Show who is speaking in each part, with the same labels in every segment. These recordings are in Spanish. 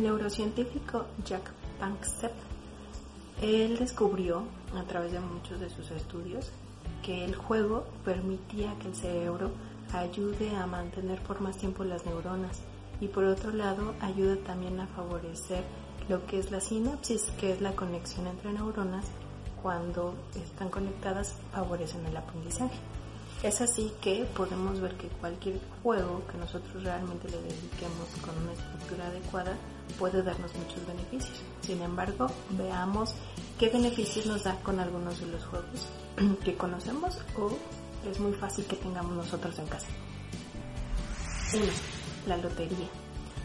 Speaker 1: Neurocientífico Jack Panksepp, él descubrió a través de muchos de sus estudios que el juego permitía que el cerebro ayude a mantener por más tiempo las neuronas y por otro lado ayuda también a favorecer lo que es la sinapsis, que es la conexión entre neuronas cuando están conectadas favorecen el aprendizaje. Es así que podemos ver que cualquier juego que nosotros realmente le dediquemos con una estructura adecuada puede darnos muchos beneficios. Sin embargo, veamos qué beneficios nos da con algunos de los juegos que conocemos o es muy fácil que tengamos nosotros en casa. 1. La lotería.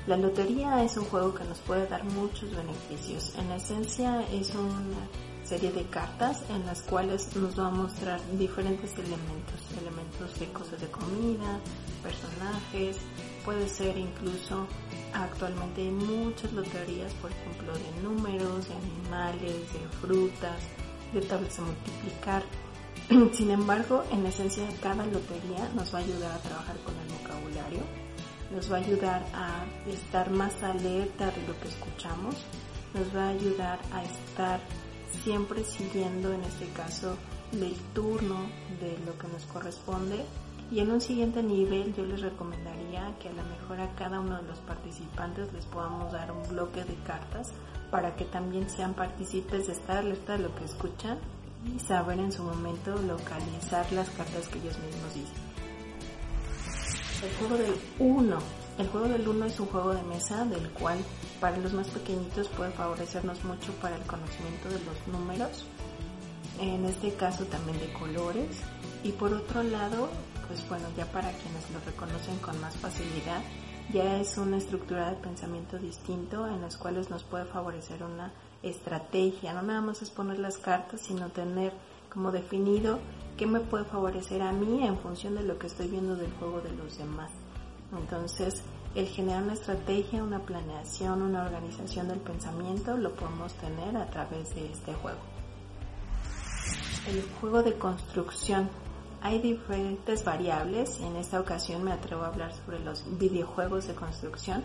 Speaker 1: La lotería es un juego que nos puede dar muchos beneficios. En esencia es una serie de cartas en las cuales nos va a mostrar diferentes elementos, elementos de cosas de comida, personajes, puede ser incluso actualmente hay muchas loterías, por ejemplo, de números, de animales, de frutas, de tablas de multiplicar. Sin embargo, en esencia cada lotería nos va a ayudar a trabajar con el vocabulario, nos va a ayudar a estar más alerta de lo que escuchamos, nos va a ayudar a estar siempre siguiendo en este caso del turno de lo que nos corresponde y en un siguiente nivel yo les recomendaría que a lo mejor a cada uno de los participantes les podamos dar un bloque de cartas para que también sean partícipes de estar alerta de lo que escuchan y saber en su momento localizar las cartas que ellos mismos dicen. El juego del 1. El juego del 1 es un juego de mesa del cual para los más pequeñitos puede favorecernos mucho para el conocimiento de los números, en este caso también de colores. Y por otro lado, pues bueno, ya para quienes lo reconocen con más facilidad, ya es una estructura de pensamiento distinto en las cuales nos puede favorecer una estrategia. No nada más es poner las cartas, sino tener como definido qué me puede favorecer a mí en función de lo que estoy viendo del juego de los demás. Entonces, el generar una estrategia, una planeación, una organización del pensamiento lo podemos tener a través de este juego. El juego de construcción. Hay diferentes variables en esta ocasión me atrevo a hablar sobre los videojuegos de construcción.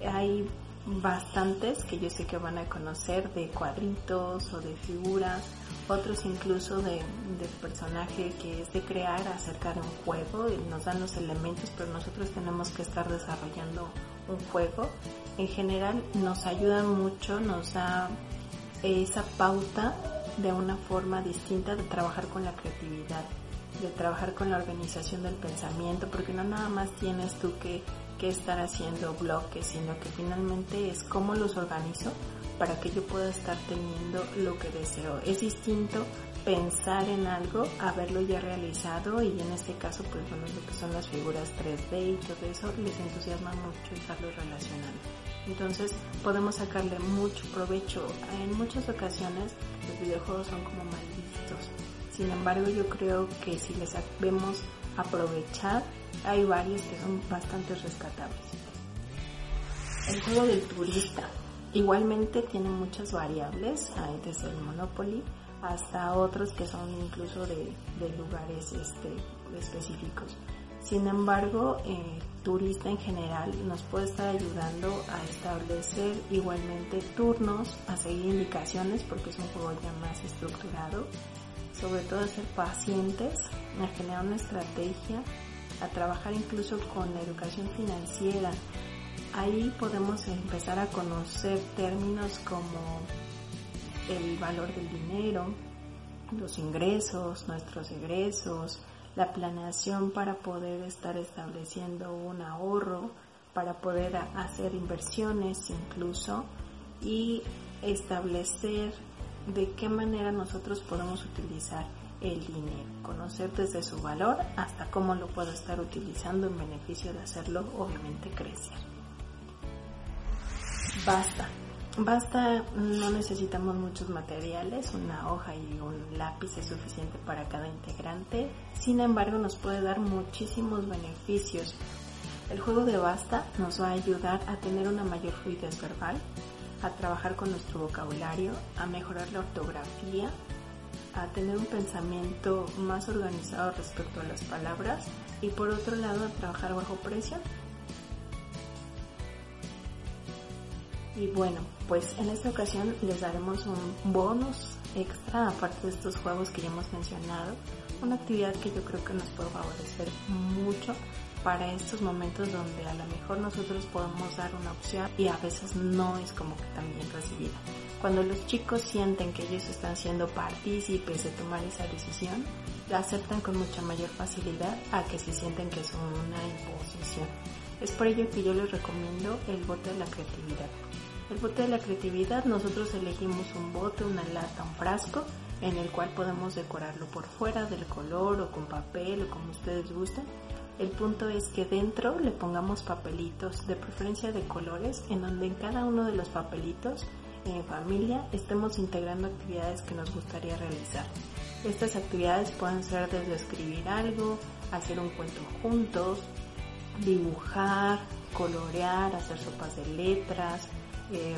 Speaker 1: Hay bastantes que yo sé que van a conocer de cuadritos o de figuras, otros incluso de, de, personaje que es de crear acerca de un juego nos dan los elementos, pero nosotros tenemos que estar desarrollando un juego. En general nos ayudan mucho, nos da esa pauta de una forma distinta de trabajar con la creatividad, de trabajar con la organización del pensamiento, porque no nada más tienes tú que que estar haciendo bloques, sino que finalmente es cómo los organizo para que yo pueda estar teniendo lo que deseo. Es distinto pensar en algo, haberlo ya realizado y en este caso pues bueno lo que son las figuras 3D y todo eso les entusiasma mucho estarlo relacionando. Entonces podemos sacarle mucho provecho. En muchas ocasiones los videojuegos son como mal vistos. Sin embargo yo creo que si les sabemos aprovechar hay varios que son bastante rescatables. El juego del turista igualmente tiene muchas variables, desde el Monopoly hasta otros que son incluso de, lugares este, específicos. Sin embargo, el turista en general nos puede estar ayudando a establecer igualmente turnos, a seguir indicaciones porque es un juego ya más estructurado, sobre todo ser pacientes, a generar una estrategia a trabajar incluso con la educación financiera. Ahí podemos empezar a conocer términos como el valor del dinero, los ingresos, nuestros egresos, la planeación para poder estar estableciendo un ahorro, para poder hacer inversiones incluso y establecer de qué manera nosotros podemos utilizar el dinero, conocer desde su valor hasta cómo lo puedo estar utilizando en beneficio de hacerlo obviamente crecer. Basta. Basta, no necesitamos muchos materiales, una hoja y un lápiz es suficiente para cada integrante, sin embargo nos puede dar muchísimos beneficios. El juego de basta nos va a ayudar a tener una mayor fluidez verbal, a trabajar con nuestro vocabulario, a mejorar la ortografía, a tener un pensamiento más organizado respecto a las palabras y por otro lado a trabajar bajo presión. Y bueno, pues en esta ocasión les daremos un bonus extra, aparte de estos juegos que ya hemos mencionado, una actividad que yo creo que nos puede favorecer mucho para estos momentos donde a lo mejor nosotros podemos dar una opción y a veces no es como que también recibida. Cuando los chicos sienten que ellos están siendo partícipes de tomar esa decisión, la aceptan con mucha mayor facilidad a que si sienten que es una imposición. Es por ello que yo les recomiendo el bote de la creatividad. El bote de la creatividad nosotros elegimos un bote, una lata, un frasco en el cual podemos decorarlo por fuera del color o con papel o como ustedes gusten el punto es que dentro le pongamos papelitos, de preferencia de colores, en donde en cada uno de los papelitos en familia estemos integrando actividades que nos gustaría realizar. Estas actividades pueden ser desde escribir algo, hacer un cuento juntos, dibujar, colorear, hacer sopas de letras, eh,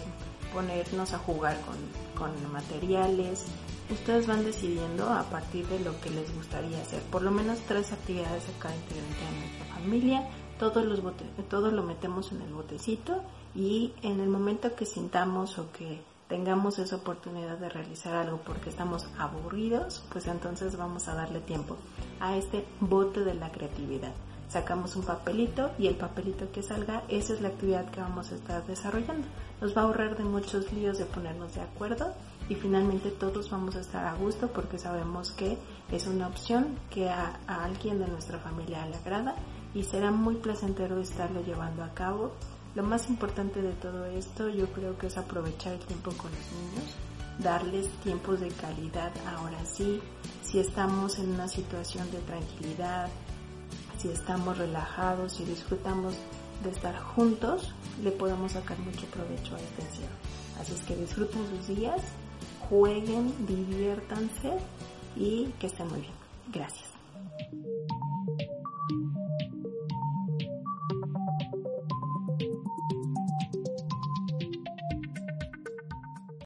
Speaker 1: ponernos a jugar con, con materiales, ustedes van decidiendo a partir de lo que les gustaría hacer. Por lo menos tres actividades a cada integrante de nuestra familia. Todos los bote, todo lo metemos en el botecito y en el momento que sintamos o que tengamos esa oportunidad de realizar algo porque estamos aburridos, pues entonces vamos a darle tiempo a este bote de la creatividad. Sacamos un papelito y el papelito que salga, esa es la actividad que vamos a estar desarrollando. Nos va a ahorrar de muchos líos de ponernos de acuerdo y finalmente todos vamos a estar a gusto porque sabemos que es una opción que a, alguien de nuestra familia le agrada y será muy placentero estarlo llevando a cabo. Lo más importante de todo esto yo creo que es aprovechar el tiempo con los niños, darles tiempos de calidad ahora sí, si estamos en una situación de tranquilidad, si estamos relajados, si disfrutamos de estar juntos, le podemos sacar mucho provecho a este encierro. Así es que disfruten sus días jueguen, diviértanse y que estén muy bien. Gracias.